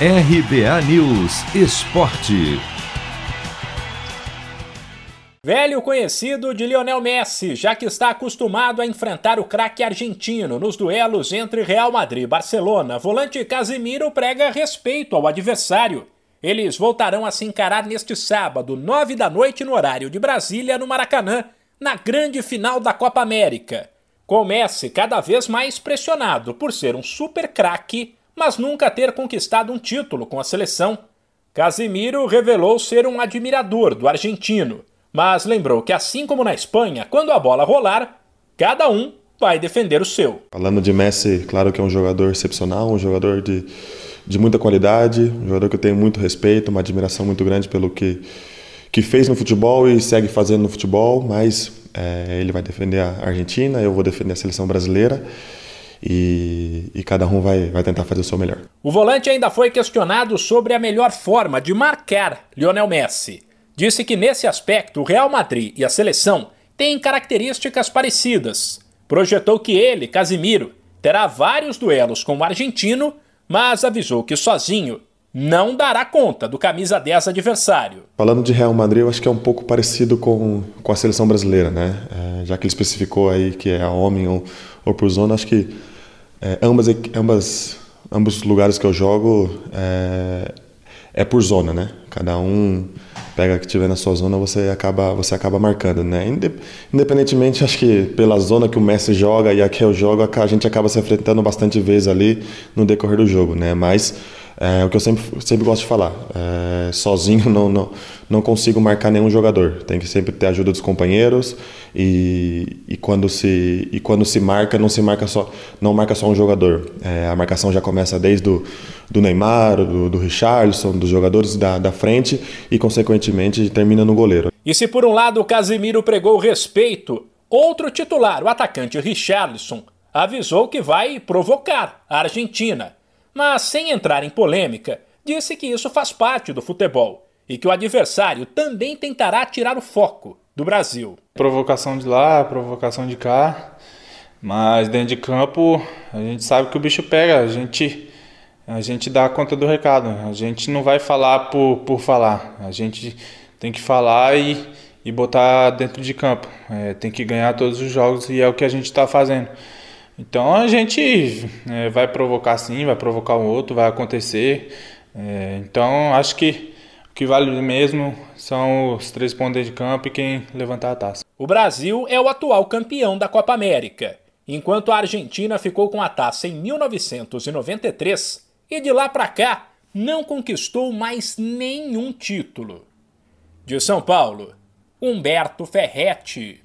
RBA News Esporte. Velho conhecido de Lionel Messi, já que está acostumado a enfrentar o craque argentino nos duelos entre Real Madrid e Barcelona, volante Casimiro prega respeito ao adversário. Eles voltarão a se encarar neste sábado, nove da noite, no horário de Brasília, no Maracanã, na grande final da Copa América. Com Messi cada vez mais pressionado por ser um super craque, mas nunca ter conquistado um título com a seleção. Casimiro revelou ser um admirador do argentino mas lembrou que, assim como na Espanha, quando a bola rolar, cada um vai defender o seu. Falando de Messi, claro que é um jogador excepcional, um jogador de, de muita qualidade, um jogador que eu tenho muito respeito, uma admiração muito grande pelo que, que fez no futebol e segue fazendo no futebol, mas é, ele vai defender a Argentina, eu vou defender a seleção brasileira. E, e, cada um vai, vai tentar fazer o seu melhor. O volante ainda foi questionado sobre a melhor forma de marcar Lionel Messi disse que nesse aspecto o Real Madrid e a seleção têm características parecidas. Projetou que ele, Casimiro, terá vários duelos com o argentino, mas avisou que sozinho não dará conta do camisa 10 adversário. Falando de Real Madrid, eu acho que é um pouco parecido com, com a seleção brasileira, né? É, já que ele especificou aí que é homem ou, ou por zona, acho que é, ambas, ambas, ambos os lugares que eu jogo é, é por zona, né? Cada um pega que tiver na sua zona, você acaba, você acaba marcando, né? Independentemente, acho que pela zona que o Messi joga e a que eu jogo, a gente acaba se enfrentando bastante vezes ali no decorrer do jogo, né? Mas é o que eu sempre, sempre gosto de falar. É, sozinho não, não, não consigo marcar nenhum jogador. Tem que sempre ter ajuda dos companheiros e, e, quando, se, e quando se marca, não se marca só, não marca só um jogador. É, a marcação já começa desde do, do Neymar, do, do Richarlison, dos jogadores da, da frente e, consequentemente, termina no goleiro. E se por um lado o Casimiro pregou respeito, outro titular, o atacante Richarlison, avisou que vai provocar a Argentina mas sem entrar em polêmica, disse que isso faz parte do futebol e que o adversário também tentará tirar o foco do Brasil. Provocação de lá, provocação de cá, mas dentro de campo a gente sabe que o bicho pega, a gente, a gente dá conta do recado, a gente não vai falar por, por falar, a gente tem que falar e, e botar dentro de campo, é, tem que ganhar todos os jogos e é o que a gente está fazendo. Então a gente é, vai provocar sim, vai provocar o outro, vai acontecer. É, então acho que o que vale mesmo são os três pontos de campo e quem levantar a taça. O Brasil é o atual campeão da Copa América, enquanto a Argentina ficou com a taça em 1993 e de lá para cá não conquistou mais nenhum título. De São Paulo, Humberto Ferretti.